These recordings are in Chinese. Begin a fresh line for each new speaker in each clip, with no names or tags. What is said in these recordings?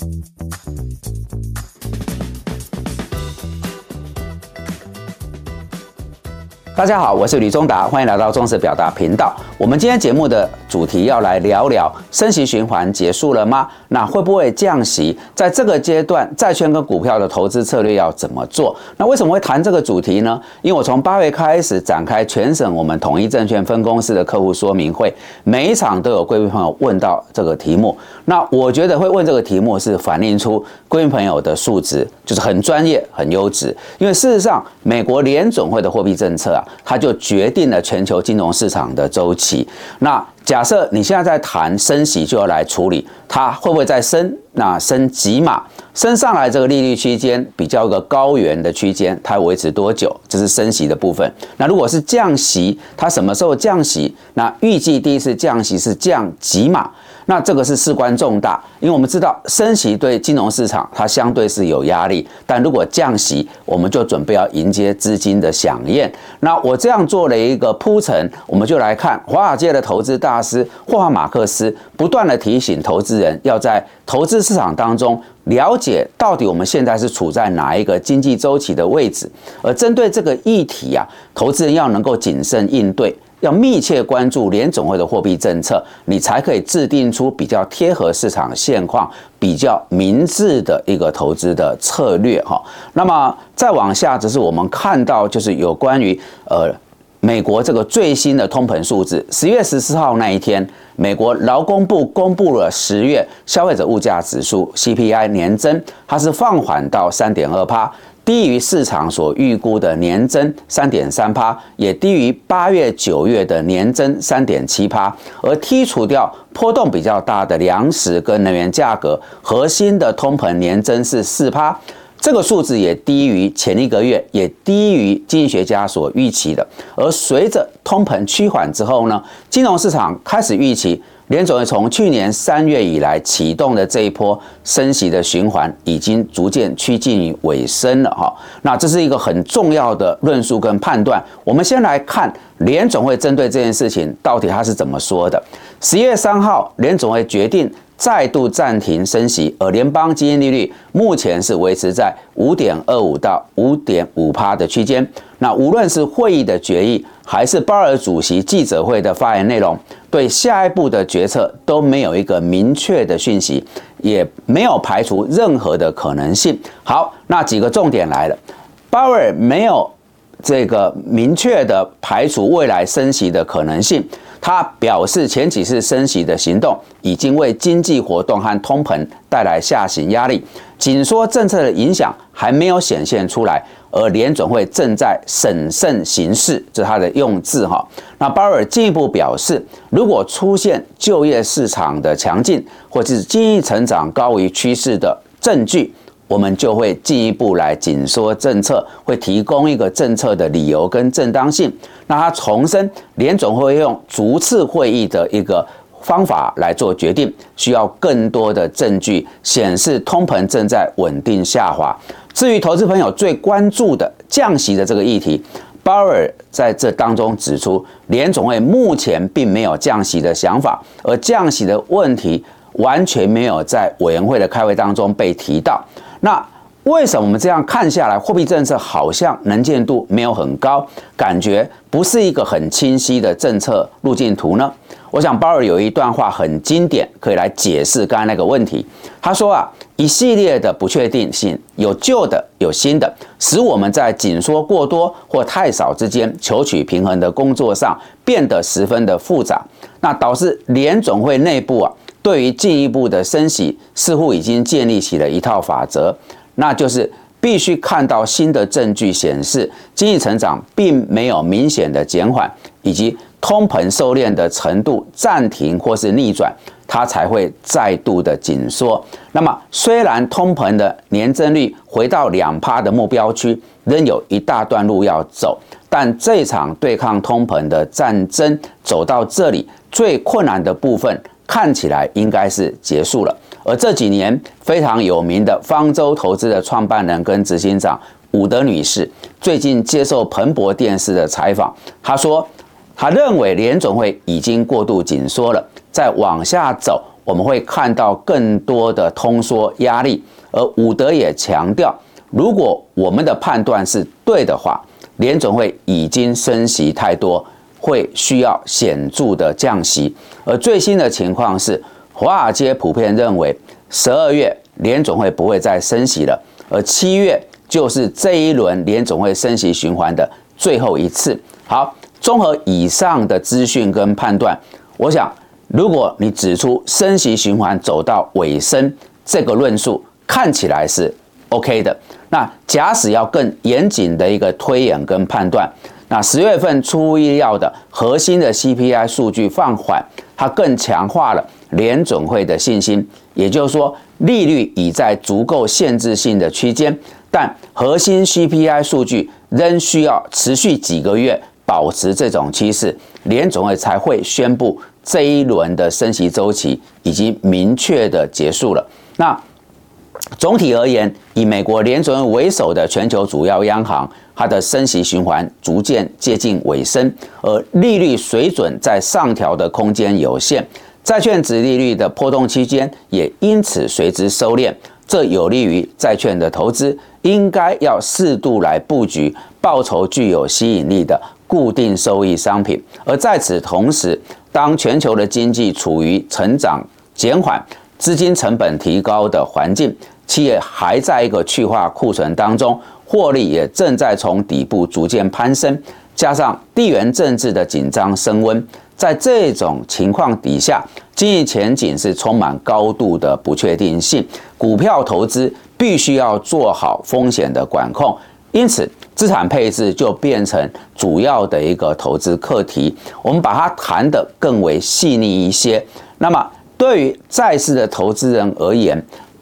Thank you. 大家好，我是吕中达，欢迎来到中式表达频道。我们今天节目的主题要来聊聊升息循环结束了吗？那会不会降息？在这个阶段，债券跟股票的投资策略要怎么做？那为什么会谈这个主题呢？因为我从八月开始展开全省我们统一证券分公司的客户说明会，每一场都有贵宾朋友问到这个题目。那我觉得会问这个题目是反映出贵宾朋友的素质，就是很专业、很优质。因为事实上，美国联总会的货币政策啊。它就决定了全球金融市场的周期。那假设你现在在谈升息，就要来处理它会不会再升？那升几码？升上来这个利率区间比较一个高原的区间，它维持多久？这是升息的部分。那如果是降息，它什么时候降息？那预计第一次降息是降几码？那这个是事关重大，因为我们知道升息对金融市场它相对是有压力，但如果降息，我们就准备要迎接资金的响应。那我这样做了一个铺陈，我们就来看华尔街的投资大师霍华马克思不断的提醒投资人要在投资市场当中了解到底我们现在是处在哪一个经济周期的位置，而针对这个议题啊，投资人要能够谨慎应对。要密切关注联总会的货币政策，你才可以制定出比较贴合市场现况、比较明智的一个投资的策略哈。那么再往下，只是我们看到就是有关于呃美国这个最新的通膨数字，十月十四号那一天，美国劳工部公布了十月消费者物价指数 CPI 年增，它是放缓到三点二帕。低于市场所预估的年增三点三趴，也低于八月、九月的年增三点七趴。而剔除掉波动比较大的粮食跟能源价格，核心的通膨年增是四趴。这个数字也低于前一个月，也低于经济学家所预期的。而随着通膨趋缓之后呢，金融市场开始预期。联总会从去年三月以来启动的这一波升息的循环，已经逐渐趋近于尾声了哈。那这是一个很重要的论述跟判断。我们先来看联总会针对这件事情到底他是怎么说的。十一月三号，联总会决定。再度暂停升息，而联邦基金利率目前是维持在五点二五到五点五趴的区间。那无论是会议的决议，还是鲍尔主席记者会的发言内容，对下一步的决策都没有一个明确的讯息，也没有排除任何的可能性。好，那几个重点来了，鲍尔没有这个明确的排除未来升息的可能性。他表示，前几次升息的行动已经为经济活动和通膨带来下行压力，紧缩政策的影响还没有显现出来，而联准会正在审慎行事，这是他的用字哈。那鲍尔进一步表示，如果出现就业市场的强劲，或者是经济成长高于趋势的证据。我们就会进一步来紧缩政策，会提供一个政策的理由跟正当性。那他重申，联总会用逐次会议的一个方法来做决定，需要更多的证据显示通膨正在稳定下滑。至于投资朋友最关注的降息的这个议题，鲍尔在这当中指出，联总会目前并没有降息的想法，而降息的问题完全没有在委员会的开会当中被提到。那为什么我们这样看下来，货币政策好像能见度没有很高，感觉不是一个很清晰的政策路径图呢？我想鲍尔有一段话很经典，可以来解释刚才那个问题。他说啊，一系列的不确定性，有旧的，有新的，使我们在紧缩过多或太少之间求取平衡的工作上变得十分的复杂。那导致联总会内部啊。对于进一步的升息，似乎已经建立起了一套法则，那就是必须看到新的证据显示经济成长并没有明显的减缓，以及通膨收敛的程度暂停或是逆转，它才会再度的紧缩。那么，虽然通膨的年增率回到两趴的目标区，仍有一大段路要走，但这场对抗通膨的战争走到这里，最困难的部分。看起来应该是结束了，而这几年非常有名的方舟投资的创办人跟执行长伍德女士，最近接受彭博电视的采访，她说，她认为联总会已经过度紧缩了，再往下走，我们会看到更多的通缩压力。而伍德也强调，如果我们的判断是对的话，联总会已经升息太多，会需要显著的降息。而最新的情况是，华尔街普遍认为，十二月联总会不会再升息了，而七月就是这一轮联总会升息循环的最后一次。好，综合以上的资讯跟判断，我想，如果你指出升息循环走到尾声，这个论述看起来是 OK 的。那假使要更严谨的一个推演跟判断，那十月份出乎意料的核心的 CPI 数据放缓，它更强化了联准会的信心。也就是说，利率已在足够限制性的区间，但核心 CPI 数据仍需要持续几个月保持这种趋势，联总会才会宣布这一轮的升息周期已经明确的结束了。那。总体而言，以美国联准会为首的全球主要央行，它的升息循环逐渐接近尾声，而利率水准在上调的空间有限，债券值利率的波动期间也因此随之收敛，这有利于债券的投资，应该要适度来布局报酬具有吸引力的固定收益商品。而在此同时，当全球的经济处于成长减缓。资金成本提高的环境，企业还在一个去化库存当中，获利也正在从底部逐渐攀升，加上地缘政治的紧张升温，在这种情况底下，经济前景是充满高度的不确定性，股票投资必须要做好风险的管控，因此资产配置就变成主要的一个投资课题。我们把它谈得更为细腻一些，那么。对于债市的投资人而言，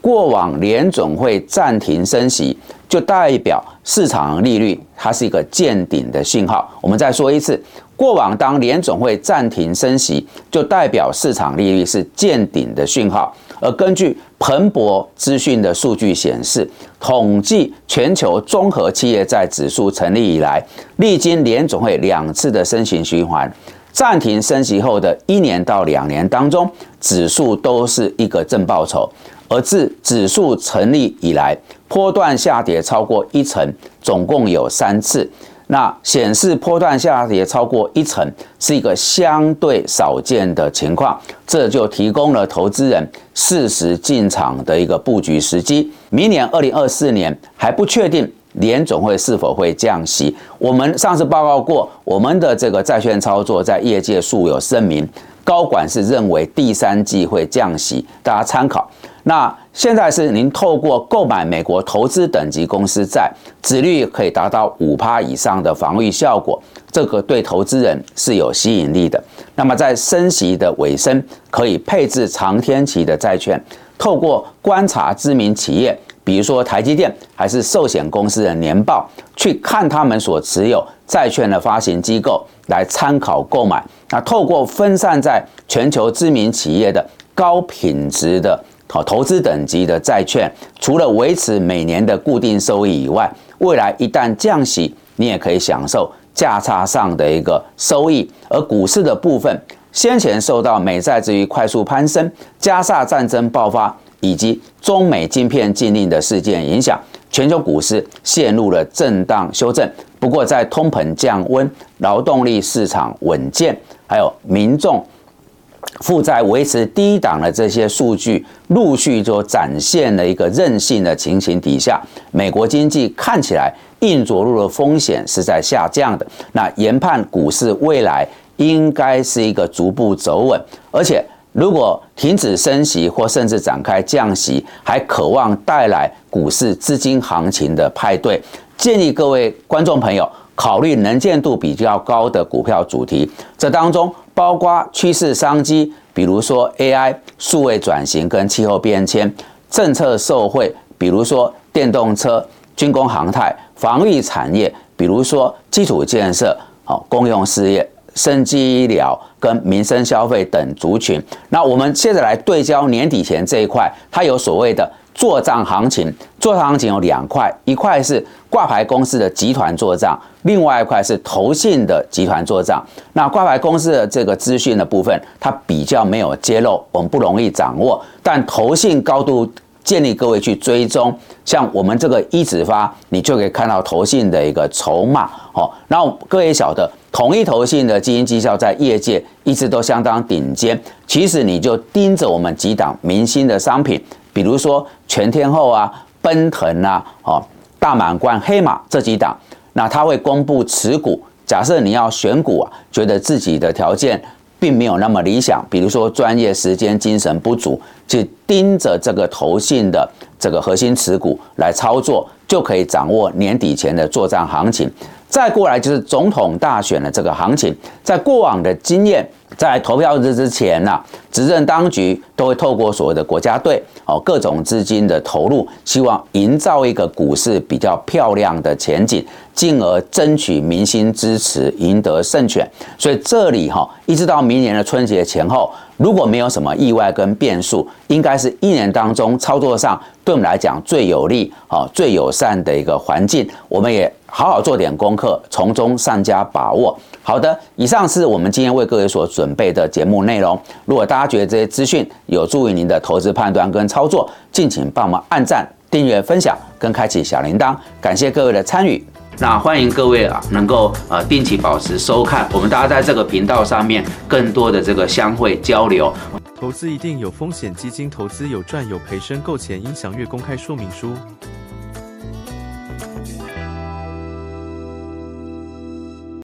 过往联总会暂停升息，就代表市场利率它是一个见顶的信号。我们再说一次，过往当联总会暂停升息，就代表市场利率是见顶的讯号。而根据彭博资讯的数据显示，统计全球综合企业债指数成立以来，历经联总会两次的升息循环。暂停升息后的一年到两年当中，指数都是一个正报酬，而自指数成立以来，波段下跌超过一成，总共有三次。那显示波段下跌超过一成是一个相对少见的情况，这就提供了投资人适时进场的一个布局时机。明年二零二四年还不确定。联总会是否会降息？我们上次报告过，我们的这个债券操作在业界素有声明，高管是认为第三季会降息，大家参考。那现在是您透过购买美国投资等级公司债，殖率可以达到五趴以上的防御效果，这个对投资人是有吸引力的。那么在升息的尾声，可以配置长天期的债券，透过观察知名企业。比如说台积电还是寿险公司的年报，去看他们所持有债券的发行机构来参考购买。那透过分散在全球知名企业的高品质的好投资等级的债券，除了维持每年的固定收益以外，未来一旦降息，你也可以享受价差上的一个收益。而股市的部分，先前受到美债之于快速攀升，加沙战争爆发。以及中美晶片禁令的事件影响，全球股市陷入了震荡修正。不过，在通膨降温、劳动力市场稳健，还有民众负债维持低档的这些数据陆续就展现了一个韧性的情形底下，美国经济看起来硬着陆的风险是在下降的。那研判股市未来应该是一个逐步走稳，而且。如果停止升息或甚至展开降息，还渴望带来股市资金行情的派对，建议各位观众朋友考虑能见度比较高的股票主题。这当中包括趋势商机，比如说 AI、数位转型跟气候变迁、政策受惠，比如说电动车、军工航太、防御产业，比如说基础建设、好公用事业。生机医疗跟民生消费等族群，那我们现在来对焦年底前这一块，它有所谓的做账行情，做账行情有两块，一块是挂牌公司的集团做账，另外一块是投信的集团做账。那挂牌公司的这个资讯的部分，它比较没有揭露，我们不容易掌握。但投信高度建议各位去追踪，像我们这个一指发，你就可以看到投信的一个筹码。哦，那各位晓得，统一投信的基金绩效在业界一直都相当顶尖。其实你就盯着我们几档明星的商品。比如说全天候啊、奔腾啊、哦大满贯、黑马这几档，那他会公布持股。假设你要选股啊，觉得自己的条件并没有那么理想，比如说专业、时间、精神不足，去盯着这个投信的这个核心持股来操作，就可以掌握年底前的作战行情。再过来就是总统大选的这个行情，在过往的经验。在投票日之前呐，执政当局都会透过所谓的国家队哦，各种资金的投入，希望营造一个股市比较漂亮的前景，进而争取民心支持，赢得胜权。所以这里哈，一直到明年的春节前后，如果没有什么意外跟变数，应该是一年当中操作上对我们来讲最有利、哦最友善的一个环境。我们也好好做点功课，从中善加把握。好的，以上是我们今天为各位所准备的节目内容。如果大家觉得这些资讯有助于您的投资判断跟操作，敬请帮我们按赞、订阅、分享跟开启小铃铛。感谢各位的参与。那欢迎各位啊，能够呃定期保持收看，我们大家在这个频道上面更多的这个相会交流。
投资一定有风险，基金投资有赚有赔，申购前应详阅公开说明书。